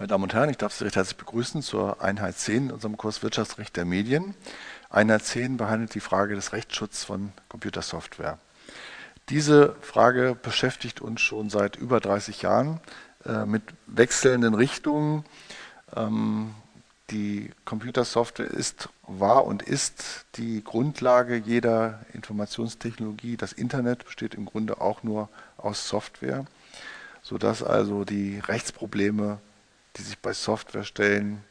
Meine Damen und Herren, ich darf Sie recht herzlich begrüßen zur Einheit 10 in unserem Kurs Wirtschaftsrecht der Medien. Einheit 10 behandelt die Frage des Rechtsschutzes von Computersoftware. Diese Frage beschäftigt uns schon seit über 30 Jahren äh, mit wechselnden Richtungen. Ähm, die Computersoftware ist, war und ist die Grundlage jeder Informationstechnologie. Das Internet besteht im Grunde auch nur aus Software, sodass also die Rechtsprobleme die sich bei Software stellen,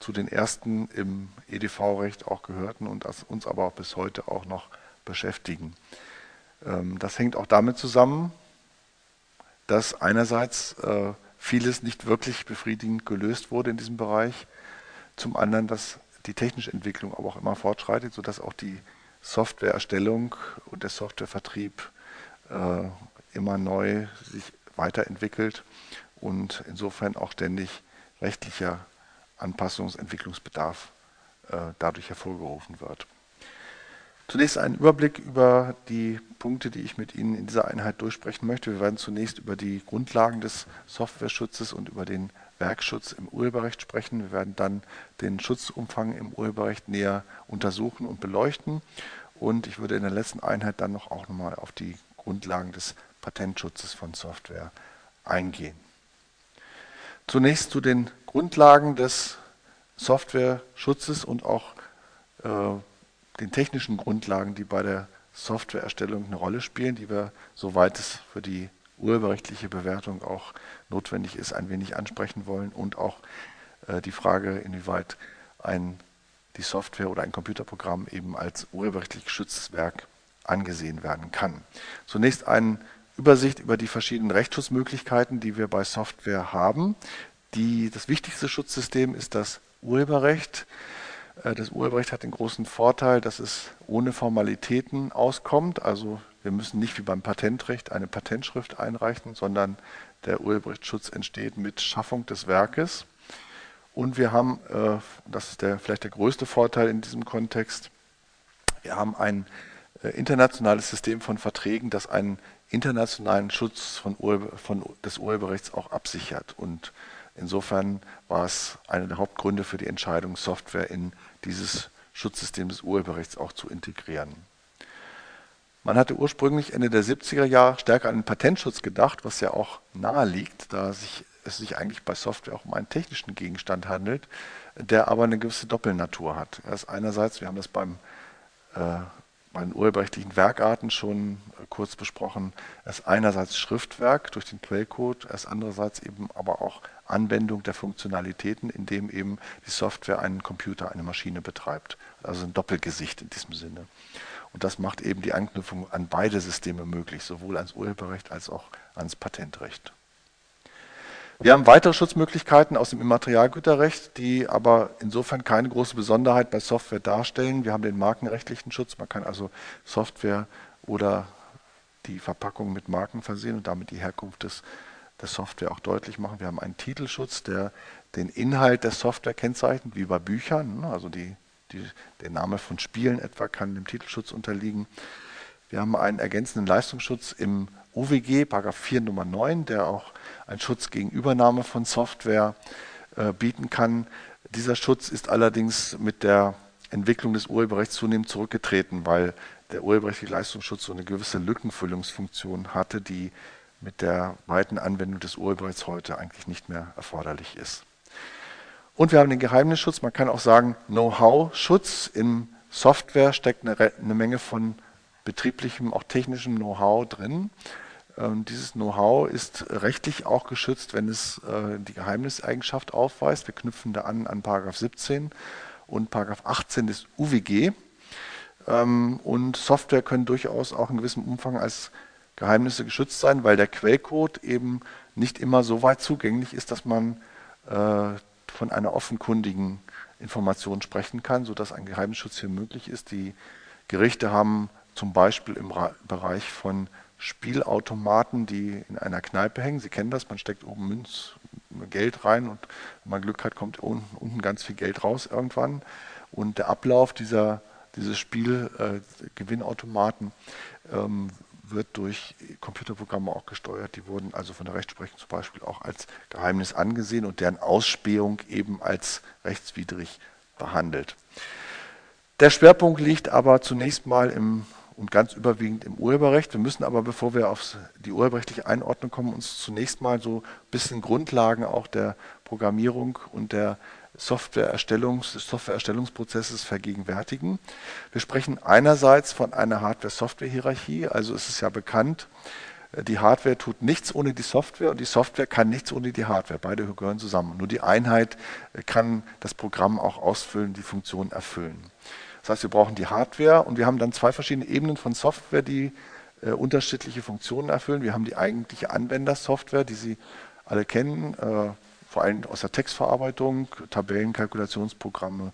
zu den ersten im EDV-Recht auch gehörten und uns aber auch bis heute auch noch beschäftigen. Ähm, das hängt auch damit zusammen, dass einerseits äh, vieles nicht wirklich befriedigend gelöst wurde in diesem Bereich, zum anderen, dass die technische Entwicklung aber auch immer fortschreitet, sodass auch die Softwareerstellung und der Softwarevertrieb äh, immer neu sich weiterentwickelt und insofern auch ständig rechtlicher Anpassungsentwicklungsbedarf äh, dadurch hervorgerufen wird. Zunächst ein Überblick über die Punkte, die ich mit Ihnen in dieser Einheit durchsprechen möchte. Wir werden zunächst über die Grundlagen des Softwareschutzes und über den Werkschutz im Urheberrecht sprechen. Wir werden dann den Schutzumfang im Urheberrecht näher untersuchen und beleuchten. Und ich würde in der letzten Einheit dann noch auch nochmal auf die Grundlagen des Patentschutzes von Software eingehen. Zunächst zu den Grundlagen des Software-Schutzes und auch äh, den technischen Grundlagen, die bei der Softwareerstellung eine Rolle spielen, die wir, soweit es für die urheberrechtliche Bewertung auch notwendig ist, ein wenig ansprechen wollen und auch äh, die Frage, inwieweit ein, die Software oder ein Computerprogramm eben als urheberrechtlich geschütztes Werk angesehen werden kann. Zunächst ein Übersicht über die verschiedenen Rechtsschutzmöglichkeiten, die wir bei Software haben. Die, das wichtigste Schutzsystem ist das Urheberrecht. Äh, das Urheberrecht hat den großen Vorteil, dass es ohne Formalitäten auskommt. Also wir müssen nicht wie beim Patentrecht eine Patentschrift einreichen, sondern der Urheberrechtsschutz entsteht mit Schaffung des Werkes. Und wir haben, äh, das ist der, vielleicht der größte Vorteil in diesem Kontext, wir haben ein äh, internationales System von Verträgen, das einen internationalen Schutz von, von, des Urheberrechts auch absichert. Und insofern war es einer der Hauptgründe für die Entscheidung, Software in dieses Schutzsystem des Urheberrechts auch zu integrieren. Man hatte ursprünglich Ende der 70er Jahre stärker an den Patentschutz gedacht, was ja auch nahe liegt, da sich, es sich eigentlich bei Software auch um einen technischen Gegenstand handelt, der aber eine gewisse Doppelnatur hat. Er ist einerseits, wir haben das beim äh, bei den urheberrechtlichen Werkarten schon äh, kurz besprochen. Er ist einerseits Schriftwerk durch den Quellcode, er ist andererseits eben aber auch Anwendung der Funktionalitäten, indem eben die Software einen Computer, eine Maschine betreibt. Also ein Doppelgesicht in diesem Sinne. Und das macht eben die Anknüpfung an beide Systeme möglich, sowohl ans Urheberrecht als auch ans Patentrecht. Wir haben weitere Schutzmöglichkeiten aus dem Immaterialgüterrecht, die aber insofern keine große Besonderheit bei Software darstellen. Wir haben den markenrechtlichen Schutz. Man kann also Software oder die Verpackung mit Marken versehen und damit die Herkunft des, der Software auch deutlich machen. Wir haben einen Titelschutz, der den Inhalt der Software kennzeichnet, wie bei Büchern. Also die, die, der Name von Spielen etwa kann dem Titelschutz unterliegen. Wir haben einen ergänzenden Leistungsschutz im UWG, Paragraph 4 Nummer 9, der auch einen Schutz gegen Übernahme von Software äh, bieten kann. Dieser Schutz ist allerdings mit der Entwicklung des Urheberrechts zunehmend zurückgetreten, weil der urheberrechtliche Leistungsschutz so eine gewisse Lückenfüllungsfunktion hatte, die mit der weiten Anwendung des Urheberrechts heute eigentlich nicht mehr erforderlich ist. Und wir haben den Geheimnisschutz, man kann auch sagen Know-how-Schutz. In Software steckt eine, eine Menge von betrieblichem, auch technischem Know-how drin. Ähm, dieses Know-how ist rechtlich auch geschützt, wenn es äh, die Geheimniseigenschaft aufweist. Wir knüpfen da an an Paragraph 17 und Paragraph 18 des UWG. Ähm, und Software können durchaus auch in gewissem Umfang als Geheimnisse geschützt sein, weil der Quellcode eben nicht immer so weit zugänglich ist, dass man äh, von einer offenkundigen Information sprechen kann, sodass ein Geheimnisschutz hier möglich ist. Die Gerichte haben zum Beispiel im Bereich von Spielautomaten, die in einer Kneipe hängen. Sie kennen das, man steckt oben Münz, Geld rein und wenn man Glück hat, kommt unten, unten ganz viel Geld raus irgendwann. Und der Ablauf dieser, dieses Spiel, äh, ähm, wird durch Computerprogramme auch gesteuert. Die wurden also von der Rechtsprechung zum Beispiel auch als Geheimnis angesehen und deren Ausspähung eben als rechtswidrig behandelt. Der Schwerpunkt liegt aber zunächst mal im und ganz überwiegend im Urheberrecht. Wir müssen aber, bevor wir auf die urheberrechtliche Einordnung kommen, uns zunächst mal so ein bisschen Grundlagen auch der Programmierung und der Softwareerstellungs, des Softwareerstellungsprozesses vergegenwärtigen. Wir sprechen einerseits von einer Hardware-Software-Hierarchie, also es ist ja bekannt, die Hardware tut nichts ohne die Software und die Software kann nichts ohne die Hardware. Beide gehören zusammen. Nur die Einheit kann das Programm auch ausfüllen, die Funktion erfüllen. Das heißt, wir brauchen die Hardware und wir haben dann zwei verschiedene Ebenen von Software, die äh, unterschiedliche Funktionen erfüllen. Wir haben die eigentliche Anwendersoftware, die Sie alle kennen, äh, vor allem aus der Textverarbeitung, Tabellen, Kalkulationsprogramme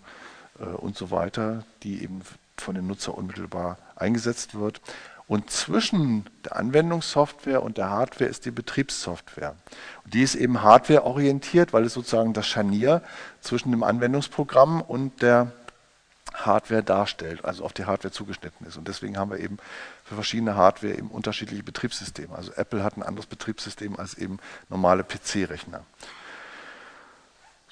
äh, und so weiter, die eben von den Nutzer unmittelbar eingesetzt wird. Und zwischen der Anwendungssoftware und der Hardware ist die Betriebssoftware. Und die ist eben hardwareorientiert, weil es sozusagen das Scharnier zwischen dem Anwendungsprogramm und der Hardware darstellt, also auf die Hardware zugeschnitten ist. Und deswegen haben wir eben für verschiedene Hardware eben unterschiedliche Betriebssysteme. Also Apple hat ein anderes Betriebssystem als eben normale PC-Rechner.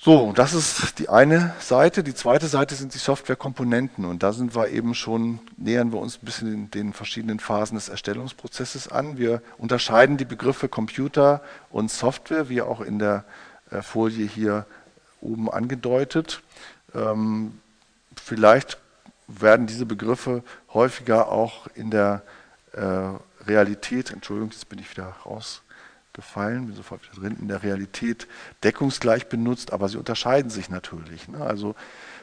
So, das ist die eine Seite. Die zweite Seite sind die Softwarekomponenten. Und da sind wir eben schon, nähern wir uns ein bisschen in den verschiedenen Phasen des Erstellungsprozesses an. Wir unterscheiden die Begriffe Computer und Software, wie auch in der äh, Folie hier oben angedeutet. Ähm, vielleicht werden diese Begriffe häufiger auch in der äh, Realität, Entschuldigung, jetzt bin ich wieder rausgefallen, bin sofort wieder drin, in der Realität deckungsgleich benutzt, aber sie unterscheiden sich natürlich. Ne? Also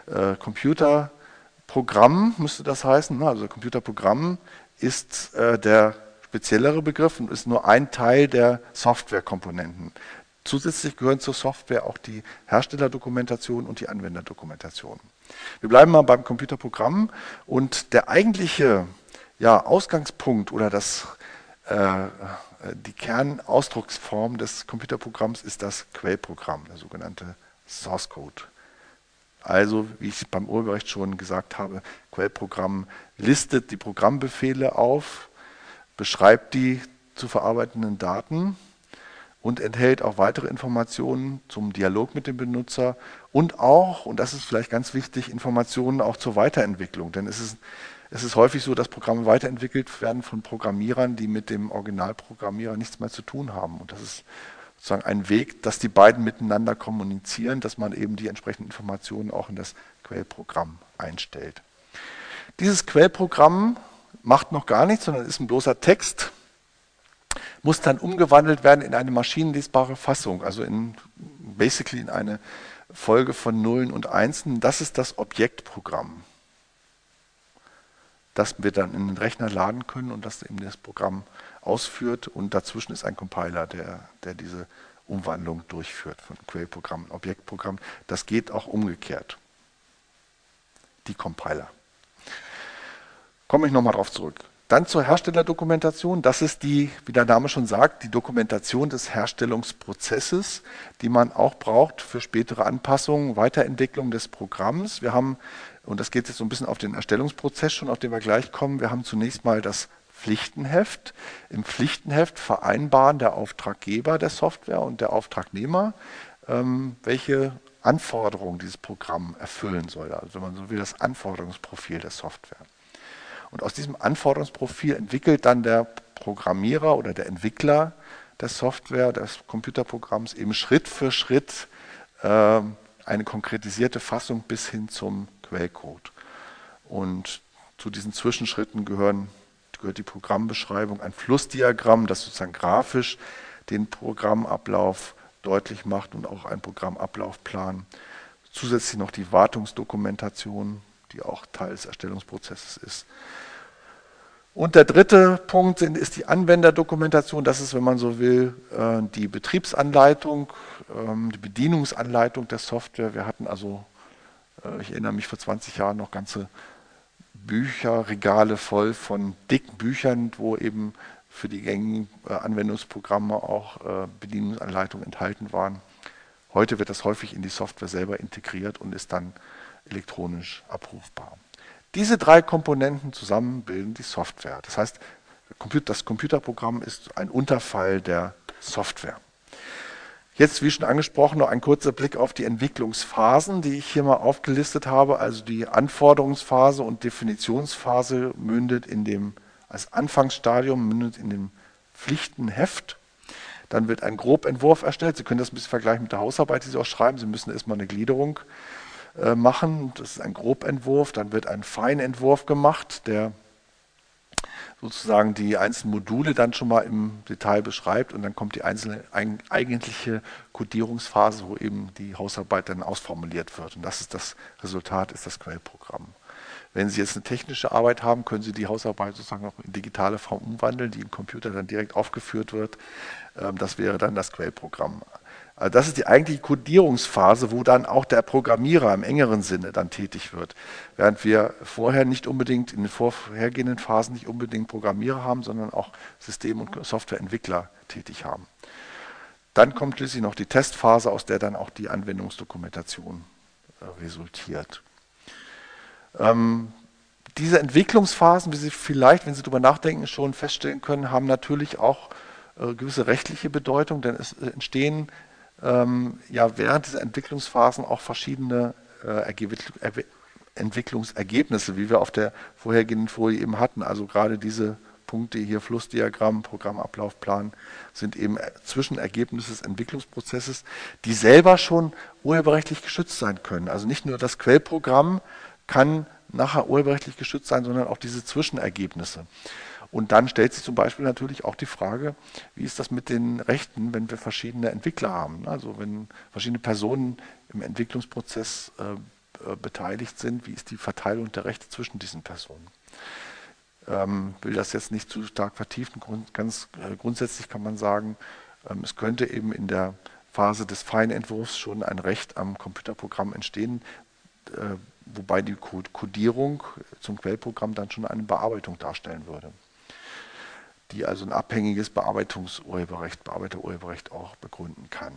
äh, Computerprogramm müsste das heißen, ne? also Computerprogramm ist äh, der speziellere Begriff und ist nur ein Teil der Softwarekomponenten. Zusätzlich gehören zur Software auch die Herstellerdokumentation und die Anwenderdokumentation. Wir bleiben mal beim Computerprogramm und der eigentliche ja, Ausgangspunkt oder das, äh, die Kernausdrucksform des Computerprogramms ist das Quellprogramm, der sogenannte Source Code. Also, wie ich beim Urheberrecht schon gesagt habe, Quellprogramm listet die Programmbefehle auf, beschreibt die zu verarbeitenden Daten und enthält auch weitere Informationen zum Dialog mit dem Benutzer und auch, und das ist vielleicht ganz wichtig, Informationen auch zur Weiterentwicklung. Denn es ist, es ist häufig so, dass Programme weiterentwickelt werden von Programmierern, die mit dem Originalprogrammierer nichts mehr zu tun haben. Und das ist sozusagen ein Weg, dass die beiden miteinander kommunizieren, dass man eben die entsprechenden Informationen auch in das Quellprogramm einstellt. Dieses Quellprogramm macht noch gar nichts, sondern ist ein bloßer Text, muss dann umgewandelt werden in eine maschinenlesbare Fassung, also in basically in eine Folge von Nullen und Einsen. Das ist das Objektprogramm, das wir dann in den Rechner laden können und das eben das Programm ausführt. Und dazwischen ist ein Compiler, der, der diese Umwandlung durchführt von Quellprogramm in Objektprogramm. Das geht auch umgekehrt. Die Compiler. Komme ich nochmal drauf zurück. Dann zur Herstellerdokumentation. Das ist die, wie der Name schon sagt, die Dokumentation des Herstellungsprozesses, die man auch braucht für spätere Anpassungen, Weiterentwicklung des Programms. Wir haben, und das geht jetzt so ein bisschen auf den Erstellungsprozess schon, auf den wir gleich kommen, wir haben zunächst mal das Pflichtenheft. Im Pflichtenheft vereinbaren der Auftraggeber der Software und der Auftragnehmer, ähm, welche Anforderungen dieses Programm erfüllen soll. Also wenn man so will, das Anforderungsprofil der Software. Und aus diesem Anforderungsprofil entwickelt dann der Programmierer oder der Entwickler der Software, des Computerprogramms eben Schritt für Schritt äh, eine konkretisierte Fassung bis hin zum Quellcode. Und zu diesen Zwischenschritten gehören, gehört die Programmbeschreibung, ein Flussdiagramm, das sozusagen grafisch den Programmablauf deutlich macht und auch ein Programmablaufplan. Zusätzlich noch die Wartungsdokumentation, die auch Teil des Erstellungsprozesses ist. Und der dritte Punkt ist die Anwenderdokumentation. Das ist, wenn man so will, äh, die Betriebsanleitung, ähm, die Bedienungsanleitung der Software. Wir hatten also, äh, ich erinnere mich vor 20 Jahren noch ganze Bücherregale voll von dicken Büchern, wo eben für die gängigen äh, Anwendungsprogramme auch Bedienungsanleitungen enthalten waren. Heute wird das häufig in die Software selber integriert und ist dann elektronisch abrufbar. Diese drei Komponenten zusammen bilden die Software. Das heißt, das Computerprogramm ist ein Unterfall der Software. Jetzt, wie schon angesprochen, noch ein kurzer Blick auf die Entwicklungsphasen, die ich hier mal aufgelistet habe. Also die Anforderungsphase und Definitionsphase mündet in dem, als Anfangsstadium mündet in dem Pflichtenheft. Dann wird ein Grobentwurf erstellt. Sie können das ein bisschen vergleichen mit der Hausarbeit, die Sie auch schreiben. Sie müssen erstmal eine Gliederung äh, machen. Das ist ein Grobentwurf. Dann wird ein Feinentwurf gemacht, der sozusagen die einzelnen Module dann schon mal im Detail beschreibt und dann kommt die einzelne eigentliche Codierungsphase, wo eben die Hausarbeit dann ausformuliert wird. Und das ist das Resultat, ist das Quellprogramm. Wenn Sie jetzt eine technische Arbeit haben, können Sie die Hausarbeit sozusagen auch in digitale Form umwandeln, die im Computer dann direkt aufgeführt wird. Ähm, das wäre dann das Quellprogramm. Also das ist die eigentliche Codierungsphase, wo dann auch der Programmierer im engeren Sinne dann tätig wird. Während wir vorher nicht unbedingt in den vorhergehenden Phasen nicht unbedingt Programmierer haben, sondern auch System- und Softwareentwickler tätig haben. Dann kommt schließlich noch die Testphase, aus der dann auch die Anwendungsdokumentation äh, resultiert. Ähm, diese Entwicklungsphasen, wie Sie vielleicht, wenn Sie darüber nachdenken, schon feststellen können, haben natürlich auch äh, gewisse rechtliche Bedeutung, denn es äh, entstehen ähm, ja während dieser Entwicklungsphasen auch verschiedene äh, Entwicklungsergebnisse, wie wir auf der vorhergehenden Folie eben hatten. Also gerade diese Punkte hier, Flussdiagramm, Programmablaufplan, sind eben Zwischenergebnisse des Entwicklungsprozesses, die selber schon urheberrechtlich geschützt sein können. Also nicht nur das Quellprogramm kann nachher urheberrechtlich geschützt sein, sondern auch diese Zwischenergebnisse. Und dann stellt sich zum Beispiel natürlich auch die Frage, wie ist das mit den Rechten, wenn wir verschiedene Entwickler haben? Also wenn verschiedene Personen im Entwicklungsprozess äh, äh, beteiligt sind, wie ist die Verteilung der Rechte zwischen diesen Personen? Ähm, will das jetzt nicht zu stark vertiefen. Grund, ganz äh, grundsätzlich kann man sagen, ähm, es könnte eben in der Phase des Feinentwurfs schon ein Recht am Computerprogramm entstehen, äh, wobei die Codierung zum Quellprogramm dann schon eine Bearbeitung darstellen würde die also ein abhängiges Bearbeitungsurheberrecht, Bearbeiterurheberrecht auch begründen kann.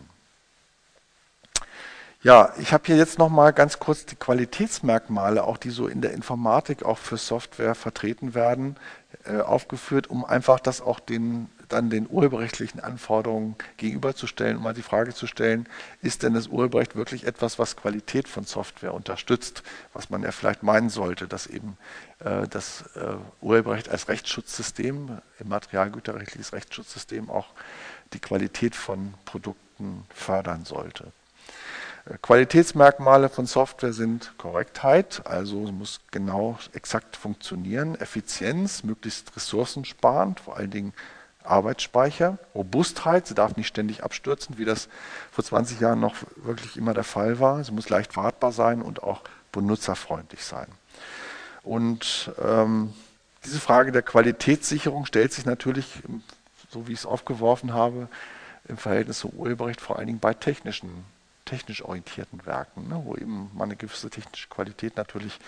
Ja, ich habe hier jetzt nochmal ganz kurz die Qualitätsmerkmale, auch die so in der Informatik auch für Software vertreten werden, äh, aufgeführt, um einfach das auch den dann den urheberrechtlichen Anforderungen gegenüberzustellen, um mal die Frage zu stellen, ist denn das Urheberrecht wirklich etwas, was Qualität von Software unterstützt, was man ja vielleicht meinen sollte, dass eben äh, das äh, Urheberrecht als Rechtsschutzsystem, materialgüterrechtliches Rechtsschutzsystem auch die Qualität von Produkten fördern sollte. Äh, Qualitätsmerkmale von Software sind Korrektheit, also muss genau exakt funktionieren, Effizienz, möglichst ressourcensparend, vor allen Dingen Arbeitsspeicher, Robustheit, sie darf nicht ständig abstürzen, wie das vor 20 Jahren noch wirklich immer der Fall war. Sie muss leicht wartbar sein und auch benutzerfreundlich sein. Und ähm, diese Frage der Qualitätssicherung stellt sich natürlich, so wie ich es aufgeworfen habe, im Verhältnis zum Urheberrecht vor allen Dingen bei technischen, technisch orientierten Werken, ne, wo eben man eine gewisse technische Qualität natürlich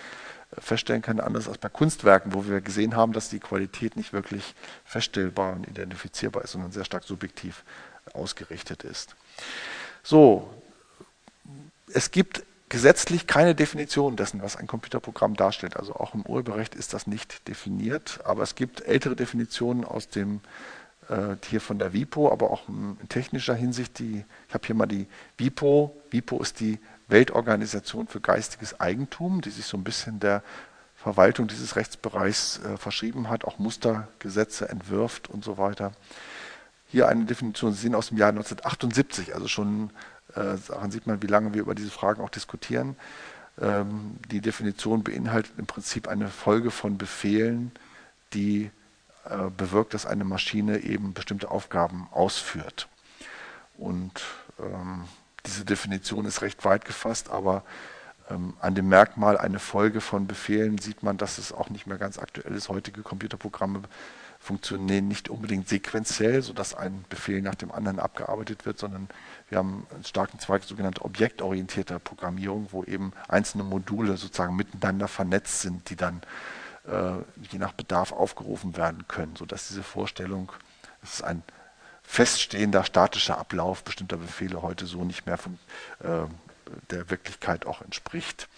feststellen kann, anders als bei Kunstwerken, wo wir gesehen haben, dass die Qualität nicht wirklich feststellbar und identifizierbar ist, sondern sehr stark subjektiv ausgerichtet ist. So, es gibt gesetzlich keine Definition dessen, was ein Computerprogramm darstellt. Also auch im Urheberrecht ist das nicht definiert, aber es gibt ältere Definitionen aus dem äh, hier von der WIPO, aber auch in technischer Hinsicht. Die, ich habe hier mal die WIPO. WIPO ist die Weltorganisation für geistiges Eigentum, die sich so ein bisschen der Verwaltung dieses Rechtsbereichs äh, verschrieben hat, auch Mustergesetze entwirft und so weiter. Hier eine Definition, Sie sehen aus dem Jahr 1978, also schon äh, daran sieht man, wie lange wir über diese Fragen auch diskutieren. Ähm, die Definition beinhaltet im Prinzip eine Folge von Befehlen, die äh, bewirkt, dass eine Maschine eben bestimmte Aufgaben ausführt. Und ähm, diese Definition ist recht weit gefasst, aber ähm, an dem Merkmal eine Folge von Befehlen sieht man, dass es auch nicht mehr ganz aktuell ist. Heutige Computerprogramme funktionieren nicht unbedingt sequenziell, sodass ein Befehl nach dem anderen abgearbeitet wird, sondern wir haben einen starken Zweig sogenannter objektorientierter Programmierung, wo eben einzelne Module sozusagen miteinander vernetzt sind, die dann äh, je nach Bedarf aufgerufen werden können, sodass diese Vorstellung, es ist ein feststehender statischer Ablauf bestimmter Befehle heute so nicht mehr von, äh, der Wirklichkeit auch entspricht.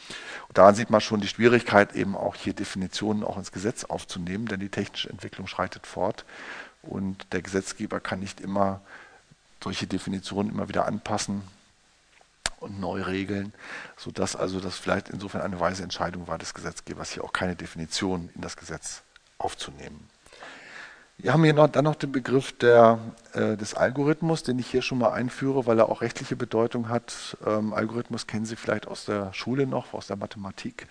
Und daran sieht man schon die Schwierigkeit, eben auch hier Definitionen auch ins Gesetz aufzunehmen, denn die technische Entwicklung schreitet fort und der Gesetzgeber kann nicht immer solche Definitionen immer wieder anpassen und neu regeln, sodass also das vielleicht insofern eine weise Entscheidung war des Gesetzgebers, hier auch keine Definition in das Gesetz aufzunehmen. Wir haben hier noch, dann noch den Begriff der, äh, des Algorithmus, den ich hier schon mal einführe, weil er auch rechtliche Bedeutung hat. Ähm, Algorithmus kennen Sie vielleicht aus der Schule noch, aus der Mathematik.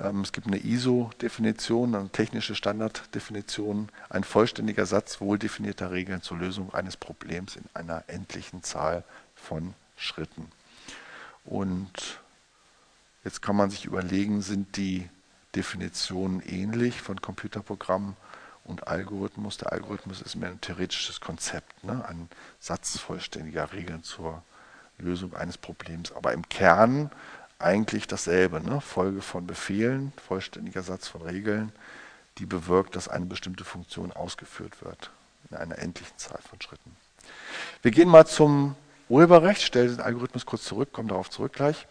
Ähm, es gibt eine ISO-Definition, eine technische Standarddefinition, ein vollständiger Satz wohl definierter Regeln zur Lösung eines Problems in einer endlichen Zahl von Schritten. Und jetzt kann man sich überlegen, sind die Definitionen ähnlich von Computerprogrammen und Algorithmus. Der Algorithmus ist mehr ein theoretisches Konzept, ne? ein Satz vollständiger Regeln zur Lösung eines Problems. Aber im Kern eigentlich dasselbe. Ne? Folge von Befehlen, vollständiger Satz von Regeln, die bewirkt, dass eine bestimmte Funktion ausgeführt wird in einer endlichen Zahl von Schritten. Wir gehen mal zum Urheberrecht, stelle den Algorithmus kurz zurück, komme darauf zurück gleich.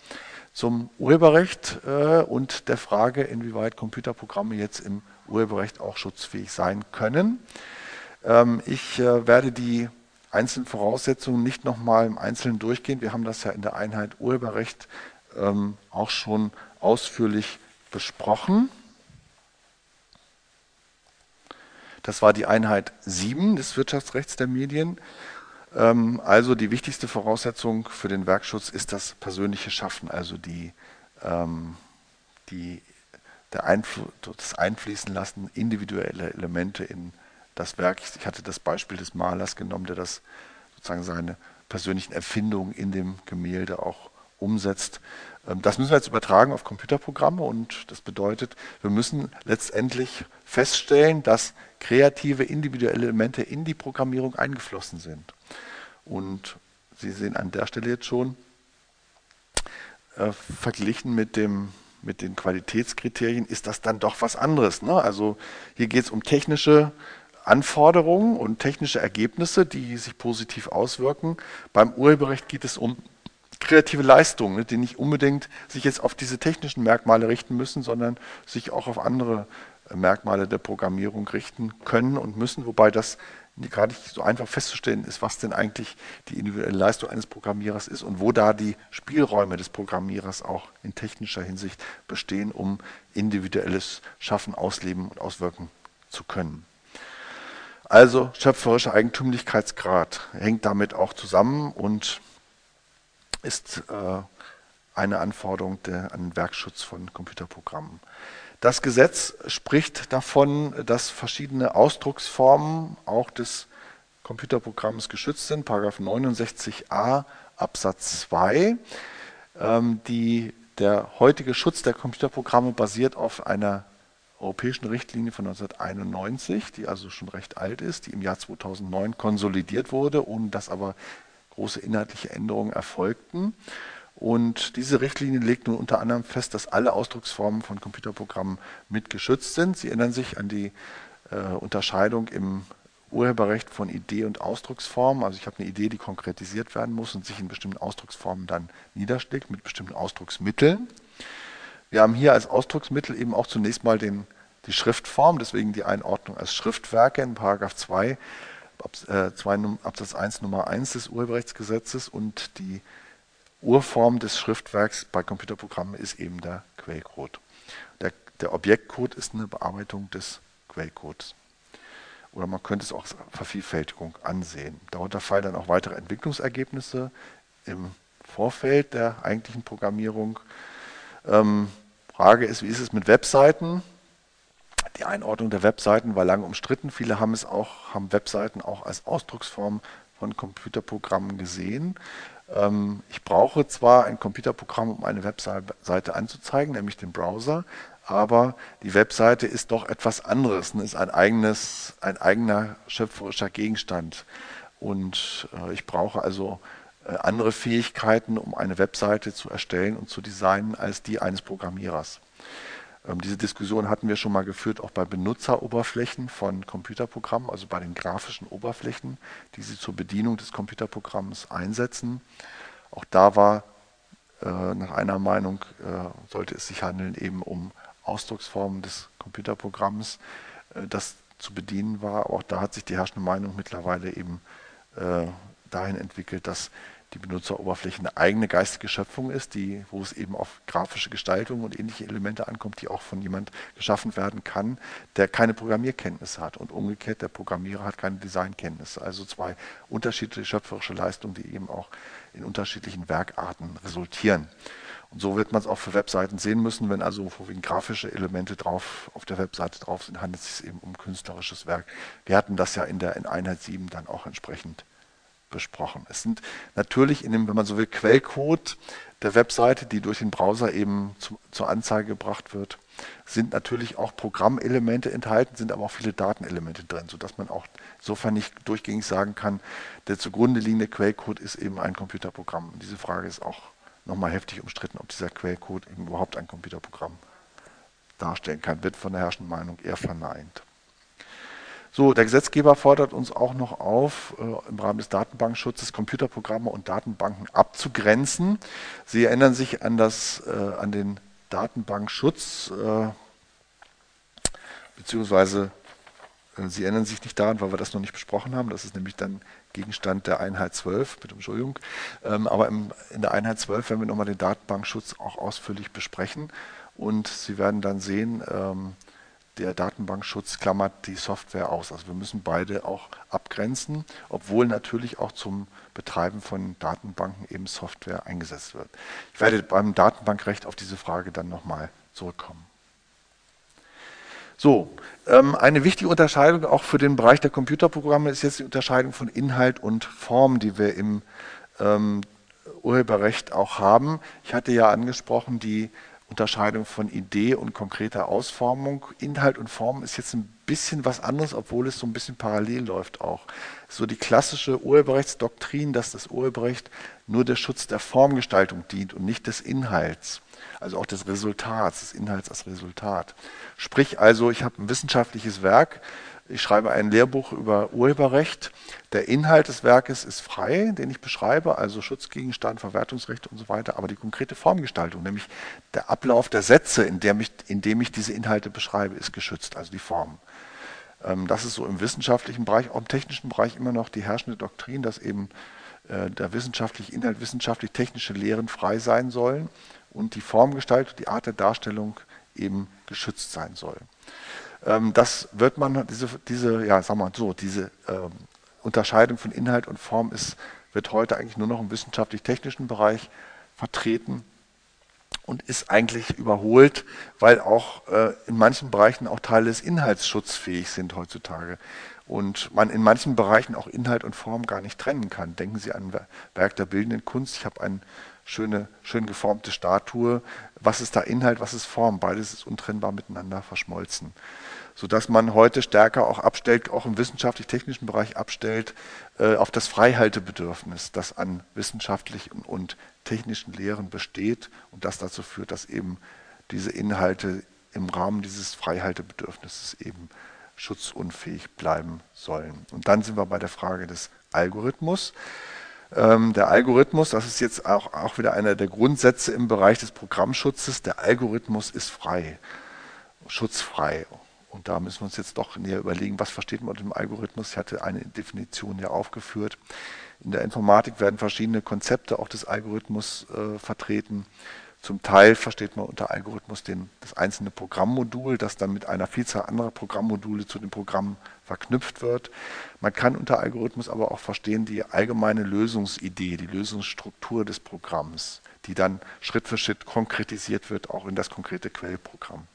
Zum Urheberrecht äh, und der Frage, inwieweit Computerprogramme jetzt im Urheberrecht auch schutzfähig sein können. Ähm, ich äh, werde die einzelnen Voraussetzungen nicht nochmal im Einzelnen durchgehen. Wir haben das ja in der Einheit Urheberrecht ähm, auch schon ausführlich besprochen. Das war die Einheit 7 des Wirtschaftsrechts der Medien. Ähm, also die wichtigste Voraussetzung für den Werkschutz ist das persönliche Schaffen, also die, die, Einfl das Einfließen lassen individuelle Elemente in das Werk. Ich hatte das Beispiel des Malers genommen, der das sozusagen seine persönlichen Erfindungen in dem Gemälde auch umsetzt. Ähm, das müssen wir jetzt übertragen auf Computerprogramme und das bedeutet, wir müssen letztendlich feststellen, dass kreative individuelle Elemente in die Programmierung eingeflossen sind. Und Sie sehen an der Stelle jetzt schon, äh, verglichen mit, dem, mit den Qualitätskriterien ist das dann doch was anderes. Ne? Also hier geht es um technische Anforderungen und technische Ergebnisse, die sich positiv auswirken. Beim Urheberrecht geht es um kreative Leistungen, ne, die nicht unbedingt sich jetzt auf diese technischen Merkmale richten müssen, sondern sich auch auf andere Merkmale der Programmierung richten können und müssen, wobei das gerade nicht so einfach festzustellen ist, was denn eigentlich die individuelle Leistung eines Programmierers ist und wo da die Spielräume des Programmierers auch in technischer Hinsicht bestehen, um individuelles Schaffen, Ausleben und Auswirken zu können. Also schöpferischer Eigentümlichkeitsgrad hängt damit auch zusammen und ist äh, eine Anforderung der, an den Werkschutz von Computerprogrammen. Das Gesetz spricht davon, dass verschiedene Ausdrucksformen auch des Computerprogramms geschützt sind. Paragraph 69a Absatz 2. Ähm, die, der heutige Schutz der Computerprogramme basiert auf einer europäischen Richtlinie von 1991, die also schon recht alt ist, die im Jahr 2009 konsolidiert wurde, ohne dass aber große inhaltliche Änderungen erfolgten. Und diese Richtlinie legt nun unter anderem fest, dass alle Ausdrucksformen von Computerprogrammen mit geschützt sind. Sie erinnern sich an die äh, Unterscheidung im Urheberrecht von Idee und Ausdrucksform. Also ich habe eine Idee, die konkretisiert werden muss und sich in bestimmten Ausdrucksformen dann niederschlägt mit bestimmten Ausdrucksmitteln. Wir haben hier als Ausdrucksmittel eben auch zunächst mal den, die Schriftform, deswegen die Einordnung als Schriftwerke in Paragraph 2 äh, Absatz 1 Nummer 1 des Urheberrechtsgesetzes und die Urform des Schriftwerks bei Computerprogrammen ist eben der Quellcode. Der, der Objektcode ist eine Bearbeitung des Quellcodes. Oder man könnte es auch als Vervielfältigung ansehen. Darunter fallen dann auch weitere Entwicklungsergebnisse im Vorfeld der eigentlichen Programmierung. Ähm, Frage ist, wie ist es mit Webseiten? Die Einordnung der Webseiten war lange umstritten. Viele haben es auch, haben Webseiten auch als Ausdrucksform von Computerprogrammen gesehen. Ähm, ich brauche zwar ein Computerprogramm, um eine Webseite anzuzeigen, nämlich den Browser, aber die Webseite ist doch etwas anderes, ist ein eigenes, ein eigener schöpferischer Gegenstand. Und äh, ich brauche also äh, andere Fähigkeiten, um eine Webseite zu erstellen und zu designen, als die eines Programmierers. Ähm, diese Diskussion hatten wir schon mal geführt, auch bei Benutzeroberflächen von Computerprogrammen, also bei den grafischen Oberflächen, die Sie zur Bedienung des Computerprogramms einsetzen. Auch da war Äh, nach einer Meinung äh, sollte es sich handeln eben um Ausdrucksformen des Computerprogramms, äh, das zu bedienen war. Auch da hat sich die herrschende Meinung mittlerweile eben dahin entwickelt, dass die Benutzeroberfläche eine eigene geistige Schöpfung ist, die, wo es eben auf grafische Gestaltung und ähnliche Elemente ankommt, die auch von jemand geschaffen werden kann, der keine Programmierkenntnisse hat. Und umgekehrt, der Programmierer hat keine Designkenntnisse. Also zwei unterschiedliche schöpferische Leistungen, die eben auch in unterschiedlichen Werkarten resultieren. Und so wird man es auch für Webseiten sehen müssen, wenn also vorwiegend grafische Elemente drauf auf der Webseite drauf sind, handelt es sich eben um künstlerisches Werk. Wir hatten das ja in der in Einheit 7 dann auch entsprechend besprochen. Es sind natürlich in dem, wenn man so will, Quellcode der Webseite, die durch den Browser eben zu, zur Anzeige gebracht wird, sind natürlich auch Programmelemente enthalten, sind aber auch viele Datenelemente drin, sodass man auch insofern nicht durchgängig sagen kann, der zugrunde liegende Quellcode ist eben ein Computerprogramm. Und diese Frage ist auch nochmal heftig umstritten, ob dieser Quellcode eben überhaupt ein Computerprogramm darstellen kann, wird von der herrschenden Meinung eher verneint. So, der Gesetzgeber fordert uns auch noch auf, äh, im Rahmen des Datenbankschutzes Computerprogramme und Datenbanken abzugrenzen. Sie erinnern sich an, das, äh, an den Datenbankschutz, äh, beziehungsweise äh, Sie erinnern sich nicht daran, weil wir das noch nicht besprochen haben. Das ist nämlich dann Gegenstand der Einheit 12, bitte Entschuldigung. Ähm, aber im, in der Einheit 12 werden wir nochmal den Datenbankschutz auch ausführlich besprechen. Und Sie werden dann sehen, ähm, der Datenbankschutz klammert die Software aus. Also wir müssen beide auch abgrenzen, obwohl natürlich auch zum Betreiben von Datenbanken eben Software eingesetzt wird. Ich werde beim Datenbankrecht auf diese Frage dann nochmal zurückkommen. So, ähm, eine wichtige Unterscheidung auch für den Bereich der Computerprogramme ist jetzt die Unterscheidung von Inhalt und Form, die wir im ähm, Urheberrecht auch haben. Ich hatte ja angesprochen, die Unterscheidung von Idee und konkreter Ausformung. Inhalt und Form ist jetzt ein bisschen was anderes, obwohl es so ein bisschen parallel läuft auch. So die klassische Urheberrechtsdoktrin, dass das Urheberrecht nur der Schutz der Formgestaltung dient und nicht des Inhalts, also auch des Resultats, des Inhalts als Resultat. Sprich also, ich habe ein wissenschaftliches Werk, ich schreibe ein Lehrbuch über Urheberrecht. Der Inhalt des Werkes ist frei, den ich beschreibe, also Schutzgegenstand, Verwertungsrechte und so weiter, aber die konkrete Formgestaltung, nämlich der Ablauf der Sätze, in dem ich, in dem ich diese Inhalte beschreibe, ist geschützt, also die Form. Ähm, das ist so im wissenschaftlichen Bereich, auch im technischen Bereich immer noch die herrschende Doktrin, dass eben äh, der wissenschaftliche Inhalt, wissenschaftlich-technische Lehren frei sein sollen und die Formgestaltung, die Art der Darstellung eben geschützt sein soll. Ähm, das wird man, diese, diese, ja, sag mal so, diese ähm, Unterscheidung von Inhalt und Form ist, wird heute eigentlich nur noch im wissenschaftlich-technischen Bereich vertreten und ist eigentlich überholt, weil auch äh, in manchen Bereichen auch Teile des Inhalts schutzfähig sind heutzutage und man in manchen Bereichen auch Inhalt und Form gar nicht trennen kann. Denken Sie an Werk der bildenden Kunst. Ich habe eine schöne, schön geformte Statue. Was ist da Inhalt, was ist Form? Beides ist untrennbar miteinander verschmolzen sodass man heute stärker auch abstellt, auch im wissenschaftlich-technischen Bereich abstellt, äh, auf das Freihaltebedürfnis, das an wissenschaftlichen und technischen Lehren besteht und das dazu führt, dass eben diese Inhalte im Rahmen dieses Freihaltebedürfnisses eben schutzunfähig bleiben sollen. Und dann sind wir bei der Frage des Algorithmus. Ähm, der Algorithmus, das ist jetzt auch, auch wieder einer der Grundsätze im Bereich des Programmschutzes, der Algorithmus ist frei, schutzfrei. Und da müssen wir uns jetzt doch näher überlegen, was versteht man unter dem Algorithmus. Ich hatte eine Definition ja aufgeführt. In der Informatik werden verschiedene Konzepte auch des Algorithmus äh, vertreten. Zum Teil versteht man unter Algorithmus den, das einzelne Programmmodul, das dann mit einer Vielzahl anderer Programmmodule zu dem Programm verknüpft wird. Man kann unter Algorithmus aber auch verstehen die allgemeine Lösungsidee, die Lösungsstruktur des Programms, die dann Schritt für Schritt konkretisiert wird, auch in das konkrete Quellprogramm.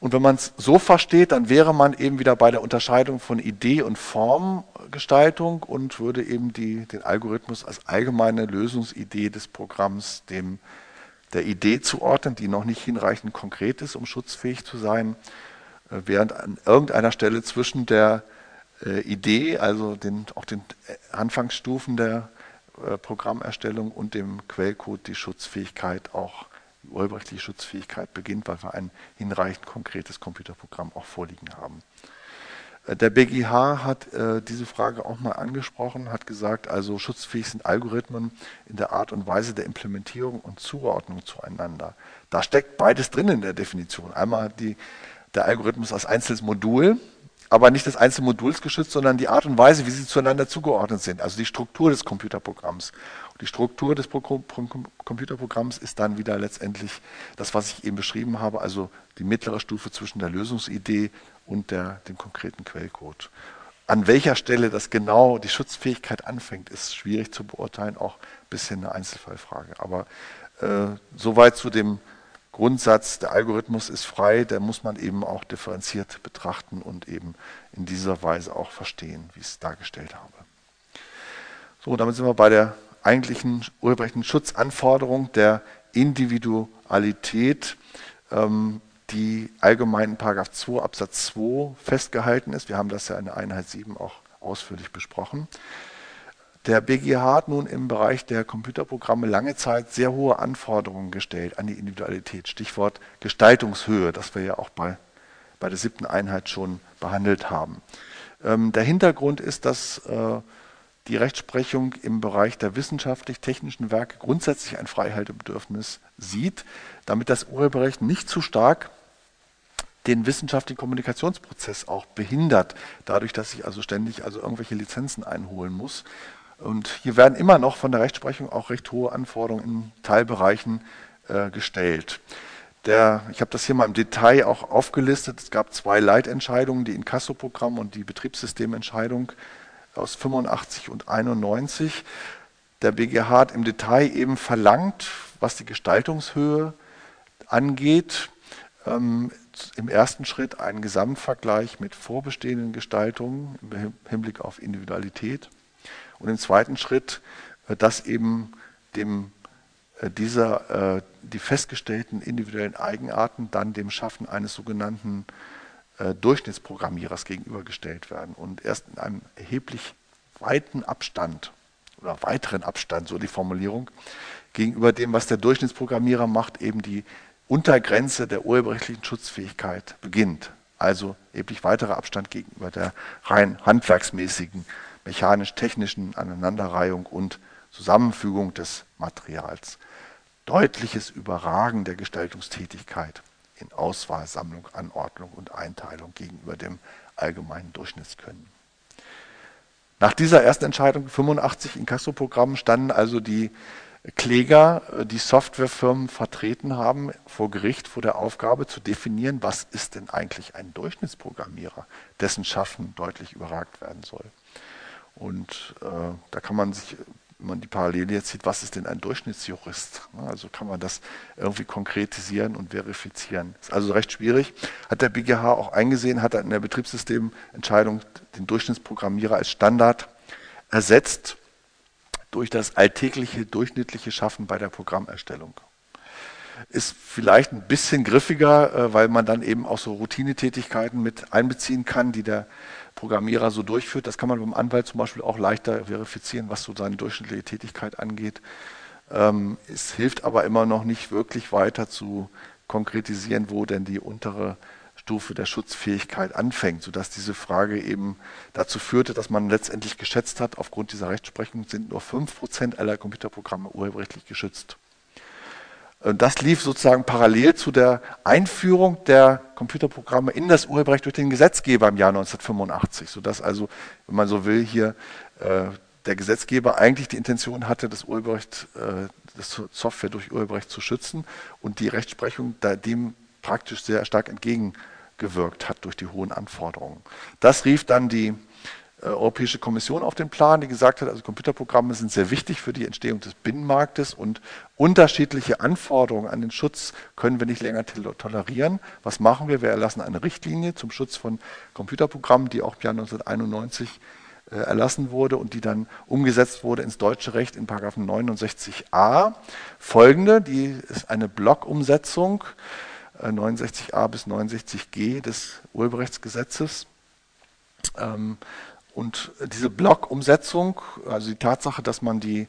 Und wenn man es so versteht, dann wäre man eben wieder bei der Unterscheidung von Idee und Formgestaltung und würde eben die, den Algorithmus als allgemeine Lösungsidee des Programms dem, der Idee zuordnen, die noch nicht hinreichend konkret ist, um schutzfähig zu sein, äh, während an irgendeiner Stelle zwischen der äh, Idee, also den, auch den Anfangsstufen der äh, Programmerstellung und dem Quellcode die Schutzfähigkeit auch urheberrechtliche Schutzfähigkeit beginnt, weil wir ein hinreichend konkretes Computerprogramm auch vorliegen haben. Der BGH hat äh, diese Frage auch mal angesprochen, hat gesagt, also schutzfähig sind Algorithmen in der Art und Weise der Implementierung und Zuordnung zueinander. Da steckt beides drin in der Definition. Einmal die, der Algorithmus als einzelnes Modul, aber nicht das einzelne Moduls geschützt, sondern die Art und Weise, wie sie zueinander zugeordnet sind, also die Struktur des Computerprogramms. Und die Struktur des Pro Computerprogramms ist dann wieder letztendlich das, was ich eben beschrieben habe, also die mittlere Stufe zwischen der Lösungsidee und der, dem konkreten Quellcode. An welcher Stelle das genau die Schutzfähigkeit anfängt, ist schwierig zu beurteilen, auch ein bisschen eine Einzelfallfrage. Aber äh, soweit zu dem Grundsatz, der Algorithmus ist frei, der muss man eben auch differenziert betrachten und eben in dieser Weise auch verstehen, wie ich es dargestellt habe. So, damit sind wir bei der eigentlichen urheberrechtlichen Schutzanforderung der Individualität. Ähm, die allgemein in 2 Absatz 2 festgehalten ist. Wir haben das ja in der Einheit 7 auch ausführlich besprochen. Der BGH hat nun im Bereich der Computerprogramme lange Zeit sehr hohe Anforderungen gestellt an die Individualität. Stichwort Gestaltungshöhe, das wir ja auch bei, bei der siebten Einheit schon behandelt haben. Ähm, der Hintergrund ist, dass äh, die Rechtsprechung im Bereich der wissenschaftlich-technischen Werke grundsätzlich ein Freihaltebedürfnis sieht, damit das Urheberrecht nicht zu stark den wissenschaftlichen Kommunikationsprozess auch behindert, dadurch, dass ich also ständig also irgendwelche Lizenzen einholen muss. Und hier werden immer noch von der Rechtsprechung auch recht hohe Anforderungen in Teilbereichen äh, gestellt. Der, ich habe das hier mal im Detail auch aufgelistet. Es gab zwei Leitentscheidungen, die Inkasso-Programm und die Betriebssystementscheidung aus 85 und 91. Der BGH hat im Detail eben verlangt, was die Gestaltungshöhe angeht, ähm, im ersten Schritt einen Gesamtvergleich mit vorbestehenden Gestaltungen im Hinblick auf Individualität und im zweiten Schritt, äh, dass eben dem äh, dieser äh, die festgestellten individuellen Eigenarten dann dem Schaffen eines sogenannten Durchschnittsprogrammierers gegenübergestellt werden und erst in einem erheblich weiten Abstand oder weiteren Abstand, so die Formulierung, gegenüber dem, was der Durchschnittsprogrammierer macht, eben die Untergrenze der urheberrechtlichen Schutzfähigkeit beginnt. Also erheblich weiterer Abstand gegenüber der rein handwerksmäßigen, mechanisch-technischen Aneinanderreihung und Zusammenfügung des Materials. Deutliches Überragen der Gestaltungstätigkeit in Auswahl, Sammlung, Anordnung und Einteilung gegenüber dem allgemeinen Durchschnittskönnen. Nach dieser ersten Entscheidung 85 in Castro-Programmen standen also die Kläger, äh, die Softwarefirmen vertreten haben vor Gericht vor der Aufgabe zu definieren, was ist denn eigentlich ein Durchschnittsprogrammierer, dessen Schaffen deutlich überragt werden soll. Und äh, da kann man sich, wenn man die Parallele jetzt sieht, was ist denn ein Durchschnittsjurist? Also kann man das irgendwie konkretisieren und verifizieren. Ist also recht schwierig. Hat der BGH auch eingesehen, hat er in der Betriebssystementscheidung den Durchschnittsprogrammierer als Standard ersetzt durch das alltägliche, durchschnittliche Schaffen bei der Programmerstellung. Ist vielleicht ein bisschen griffiger, äh, weil man dann eben auch so Routinetätigkeiten mit einbeziehen kann, die der Programmierer so durchführt. Das kann man beim Anwalt zum Beispiel auch leichter verifizieren, was so seine durchschnittliche Tätigkeit angeht. Ähm, es hilft aber immer noch nicht wirklich weiter zu konkretisieren, wo denn die untere Stufe der Schutzfähigkeit anfängt, sodass diese Frage eben dazu führte, dass man letztendlich geschätzt hat, aufgrund dieser Rechtsprechung sind nur 5% aller Computerprogramme urheberrechtlich geschützt. Das lief sozusagen parallel zu der Einführung der Computerprogramme in das Urheberrecht durch den Gesetzgeber im Jahr 1985, sodass also, wenn man so will, hier äh, der Gesetzgeber eigentlich die Intention hatte, das Urheberrecht, äh, das Software durch Urheberrecht zu schützen und die Rechtsprechung dem praktisch sehr stark entgegen gewirkt hat durch die hohen Anforderungen. Das rief dann die äh, Europäische Kommission auf den Plan, die gesagt hat, also Computerprogramme sind sehr wichtig für die Entstehung des Binnenmarktes und unterschiedliche Anforderungen an den Schutz können wir nicht länger tolerieren. Was machen wir? Wir erlassen eine Richtlinie zum Schutz von Computerprogrammen, die auch im Jahr 1991 äh, erlassen wurde und die dann umgesetzt wurde ins deutsche Recht in 69a. Folgende, die ist eine Blockumsetzung 69a bis 69g des Urheberrechtsgesetzes. Ähm, und diese Blockumsetzung, also die Tatsache, dass man die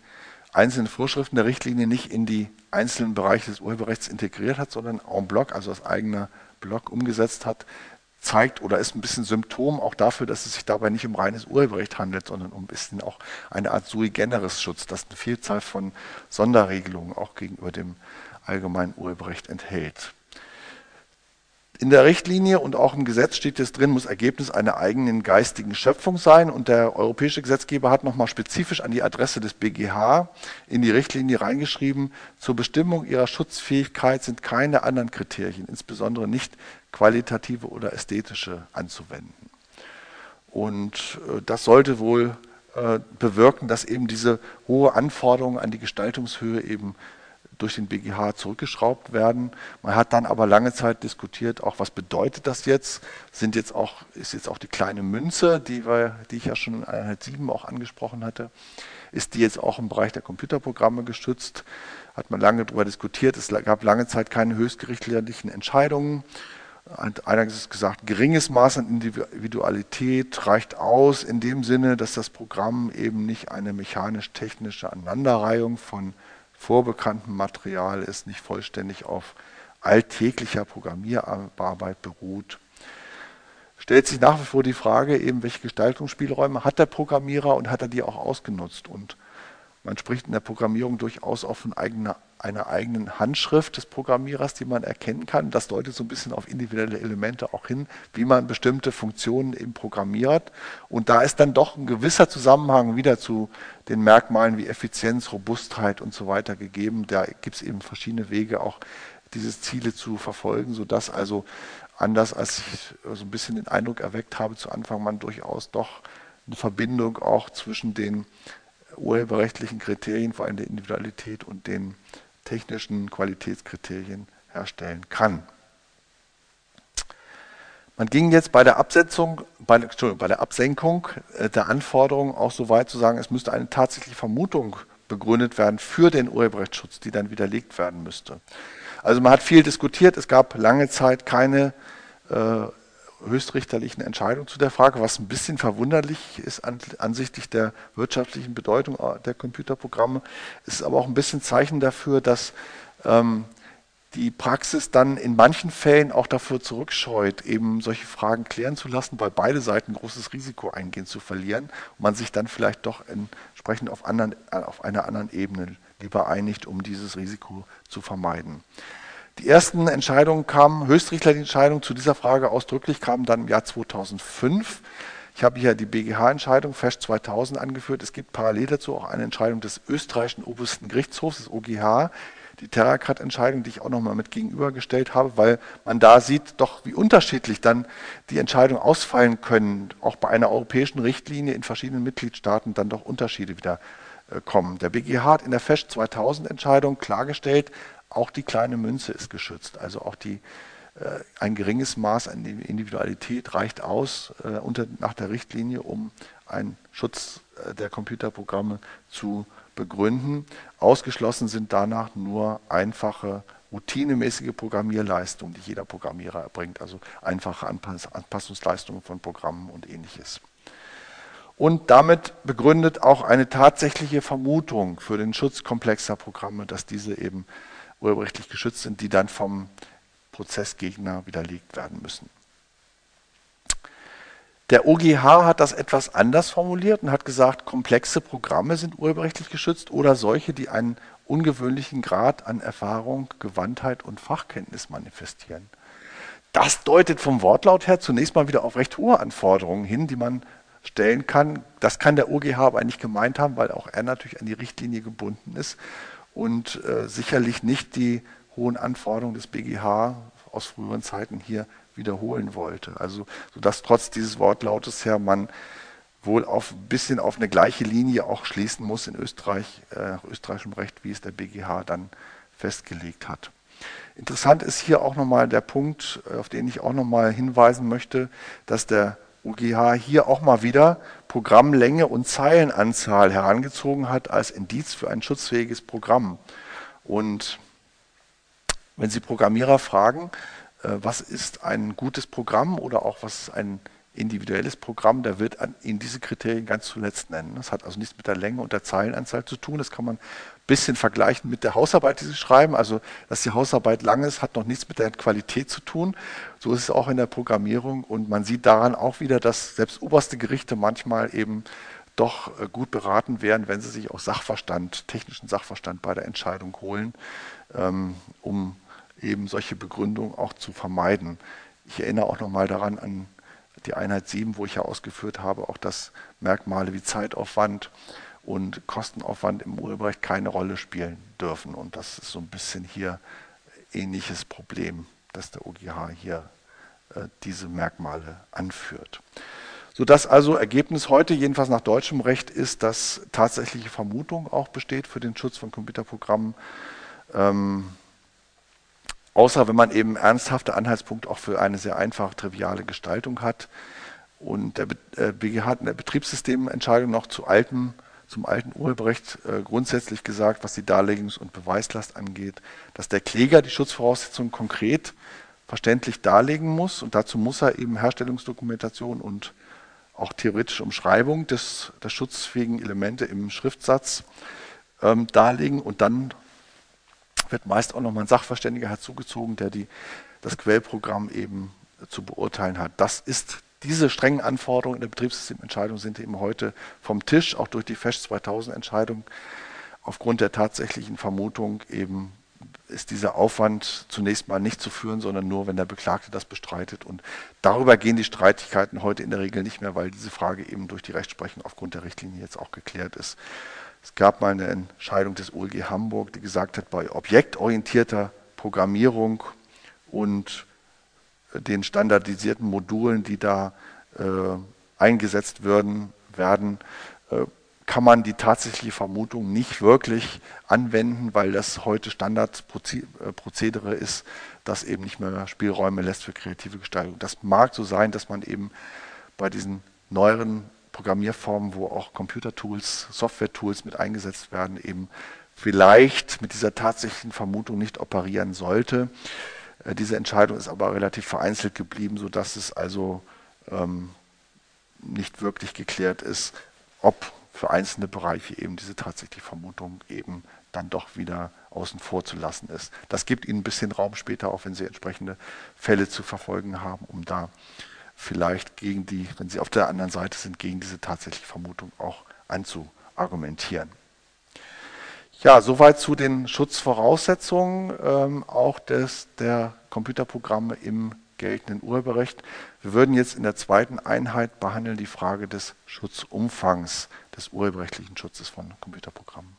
einzelnen Vorschriften der Richtlinie nicht in die einzelnen Bereiche des Urheberrechts integriert hat, sondern en bloc, also als eigener Block umgesetzt hat, zeigt oder ist ein bisschen Symptom auch dafür, dass es sich dabei nicht um reines Urheberrecht handelt, sondern um ein bisschen auch eine Art sui generis Schutz, das eine Vielzahl von Sonderregelungen auch gegenüber dem allgemeinen Urheberrecht enthält. In der Richtlinie und auch im Gesetz steht es drin, muss Ergebnis einer eigenen geistigen Schöpfung sein. Und der europäische Gesetzgeber hat nochmal spezifisch an die Adresse des BGH in die Richtlinie reingeschrieben, zur Bestimmung ihrer Schutzfähigkeit sind keine anderen Kriterien, insbesondere nicht qualitative oder ästhetische, anzuwenden. Und äh, das sollte wohl äh, bewirken, dass eben diese hohe Anforderung an die Gestaltungshöhe eben durch den BGH zurückgeschraubt werden. Man hat dann aber lange Zeit diskutiert, auch was bedeutet das jetzt? Sind jetzt auch, ist jetzt auch die kleine Münze, die, wir, die ich ja schon in Einheit 7 auch angesprochen hatte, ist die jetzt auch im Bereich der Computerprogramme geschützt? Hat man lange darüber diskutiert. Es gab lange Zeit keine höchstgerichtlichen Entscheidungen. Eingangs ist gesagt, geringes Maß an Individualität reicht aus in dem Sinne, dass das Programm eben nicht eine mechanisch-technische Aneinanderreihung von vorbekanntem Material ist, nicht vollständig auf alltäglicher Programmierarbeit beruht. Stellt sich nach wie vor die Frage, eben welche Gestaltungsspielräume hat der Programmierer und hat er die auch ausgenutzt? Und man spricht in der Programmierung durchaus auch von eigener, einer eigenen Handschrift des Programmierers, die man erkennen kann. Das deutet so ein bisschen auf individuelle Elemente auch hin, wie man bestimmte Funktionen eben programmiert. Und da ist dann doch ein gewisser Zusammenhang wieder zu den Merkmalen wie Effizienz, Robustheit und so weiter gegeben. Da gibt es eben verschiedene Wege, auch diese Ziele zu verfolgen, sodass also anders als ich so ein bisschen den Eindruck erweckt habe zu Anfang, man durchaus doch eine Verbindung auch zwischen den urheberrechtlichen Kriterien, vor allem der Individualität und den technischen Qualitätskriterien herstellen kann. Man ging jetzt bei der Absetzung, bei, bei der Absenkung äh, der Anforderungen auch so weit zu sagen, es müsste eine tatsächliche Vermutung begründet werden für den Urheberrechtsschutz, die dann widerlegt werden müsste. Also man hat viel diskutiert, es gab lange Zeit keine äh, höchstrichterlichen Entscheidung zu der Frage, was ein bisschen verwunderlich ist an, ansichtlich der wirtschaftlichen Bedeutung der Computerprogramme. Es ist aber auch ein bisschen Zeichen dafür, dass ähm, die Praxis dann in manchen Fällen auch dafür zurückscheut, eben solche Fragen klären zu lassen, weil beide Seiten großes Risiko eingehen zu verlieren und man sich dann vielleicht doch entsprechend auf, anderen, auf einer anderen Ebene lieber einigt, um dieses Risiko zu vermeiden. Die ersten Entscheidungen kamen, höchstrichterliche Entscheidungen zu dieser Frage ausdrücklich kamen dann im Jahr 2005. Ich habe hier die BGH-Entscheidung FEST 2000 angeführt. Es gibt parallel dazu auch eine Entscheidung des österreichischen obersten Gerichtshofs, des OGH, die Terracat-Entscheidung, die ich auch nochmal mit gegenübergestellt habe, weil man da sieht doch, wie unterschiedlich dann die Entscheidungen ausfallen können, auch bei einer europäischen Richtlinie in verschiedenen Mitgliedstaaten dann doch Unterschiede wieder äh, kommen. Der BGH hat in der FEST 2000 Entscheidung klargestellt, auch die kleine Münze ist geschützt. Also auch die, äh, ein geringes Maß an Individualität reicht aus äh, unter, nach der Richtlinie, um einen Schutz äh, der Computerprogramme zu begründen. Ausgeschlossen sind danach nur einfache, routinemäßige Programmierleistungen, die jeder Programmierer erbringt, also einfache Anpass Anpassungsleistungen von Programmen und ähnliches. Und damit begründet auch eine tatsächliche Vermutung für den Schutz komplexer Programme, dass diese eben urheberrechtlich geschützt sind, die dann vom Prozessgegner widerlegt werden müssen. Der OGH hat das etwas anders formuliert und hat gesagt, komplexe Programme sind urheberrechtlich geschützt oder solche, die einen ungewöhnlichen Grad an Erfahrung, Gewandtheit und Fachkenntnis manifestieren. Das deutet vom Wortlaut her zunächst mal wieder auf recht hohe Anforderungen hin, die man stellen kann. Das kann der OGH aber nicht gemeint haben, weil auch er natürlich an die Richtlinie gebunden ist und äh, sicherlich nicht die hohen Anforderungen des BGH aus früheren Zeiten hier wiederholen wollte. Also, sodass trotz dieses Wortlautes her man wohl auf ein bisschen auf eine gleiche Linie auch schließen muss in Österreich, äh, österreichischem Recht, wie es der BGH dann festgelegt hat. Interessant ist hier auch nochmal der Punkt, auf den ich auch nochmal hinweisen möchte, dass der UGH hier auch mal wieder Programmlänge und Zeilenanzahl herangezogen hat als Indiz für ein schutzfähiges Programm. Und wenn Sie Programmierer fragen, äh, was ist ein gutes Programm oder auch was ist ein individuelles Programm, der wird Ihnen diese Kriterien ganz zuletzt nennen. Das hat also nichts mit der Länge und der Zeilenanzahl zu tun. Das kann man bisschen vergleichen mit der Hausarbeit, die Sie schreiben. Also, dass die Hausarbeit lang ist, hat noch nichts mit der Qualität zu tun. So ist es auch in der Programmierung. Und man sieht daran auch wieder, dass selbst oberste Gerichte manchmal eben doch äh, gut beraten wären, wenn sie sich auch Sachverstand, technischen Sachverstand bei der Entscheidung holen, ähm, um eben solche Begründungen auch zu vermeiden. Ich erinnere auch nochmal daran an die Einheit 7, wo ich ja ausgeführt habe, auch dass Merkmale wie Zeitaufwand und Kostenaufwand im Urheberrecht keine Rolle spielen dürfen. Und das ist so ein bisschen hier ähnliches Problem, dass der OGH hier äh, diese Merkmale anführt. Sodass also Ergebnis heute, jedenfalls nach deutschem Recht, ist, dass tatsächliche Vermutung auch besteht für den Schutz von Computerprogrammen. Ähm, außer wenn man eben ernsthafte Anhaltspunkte auch für eine sehr einfache, triviale Gestaltung hat. Und der BGH hat in der Betriebssystementscheidung noch zu alten, zum alten Urheberrecht äh, grundsätzlich gesagt, was die Darlegungs- und Beweislast angeht, dass der Kläger die Schutzvoraussetzungen konkret verständlich darlegen muss. Und dazu muss er eben Herstellungsdokumentation und auch theoretische Umschreibung des, der schutzfähigen Elemente im Schriftsatz ähm, darlegen und dann wird meist auch nochmal ein Sachverständiger herzugezogen, der die, das Quellprogramm eben zu beurteilen hat. Das ist diese strengen Anforderungen in der Betriebssystementscheidung sind eben heute vom Tisch, auch durch die FESH 2000 Entscheidung. Aufgrund der tatsächlichen Vermutung eben ist dieser Aufwand zunächst mal nicht zu führen, sondern nur, wenn der Beklagte das bestreitet. Und darüber gehen die Streitigkeiten heute in der Regel nicht mehr, weil diese Frage eben durch die Rechtsprechung aufgrund der Richtlinie jetzt auch geklärt ist. Es gab mal eine Entscheidung des OLG Hamburg, die gesagt hat, bei objektorientierter Programmierung und den standardisierten Modulen, die da äh, eingesetzt würden, werden, äh, kann man die tatsächliche Vermutung nicht wirklich anwenden, weil das heute Standardprozedere ist, das eben nicht mehr Spielräume lässt für kreative Gestaltung. Das mag so sein, dass man eben bei diesen neueren Programmierformen, wo auch Computer-Tools, Software-Tools mit eingesetzt werden, eben vielleicht mit dieser tatsächlichen Vermutung nicht operieren sollte. Äh, diese Entscheidung ist aber relativ vereinzelt geblieben, sodass es also ähm, nicht wirklich geklärt ist, ob für einzelne Bereiche eben diese tatsächliche Vermutung eben dann doch wieder außen vor zu lassen ist. Das gibt Ihnen ein bisschen Raum später, auch wenn Sie entsprechende Fälle zu verfolgen haben, um da vielleicht gegen die, wenn sie auf der anderen Seite sind, gegen diese tatsächliche Vermutung auch anzuargumentieren. Ja, soweit zu den Schutzvoraussetzungen ähm, auch des, der Computerprogramme im geltenden Urheberrecht. Wir würden jetzt in der zweiten Einheit behandeln die Frage des Schutzumfangs des urheberrechtlichen Schutzes von Computerprogrammen.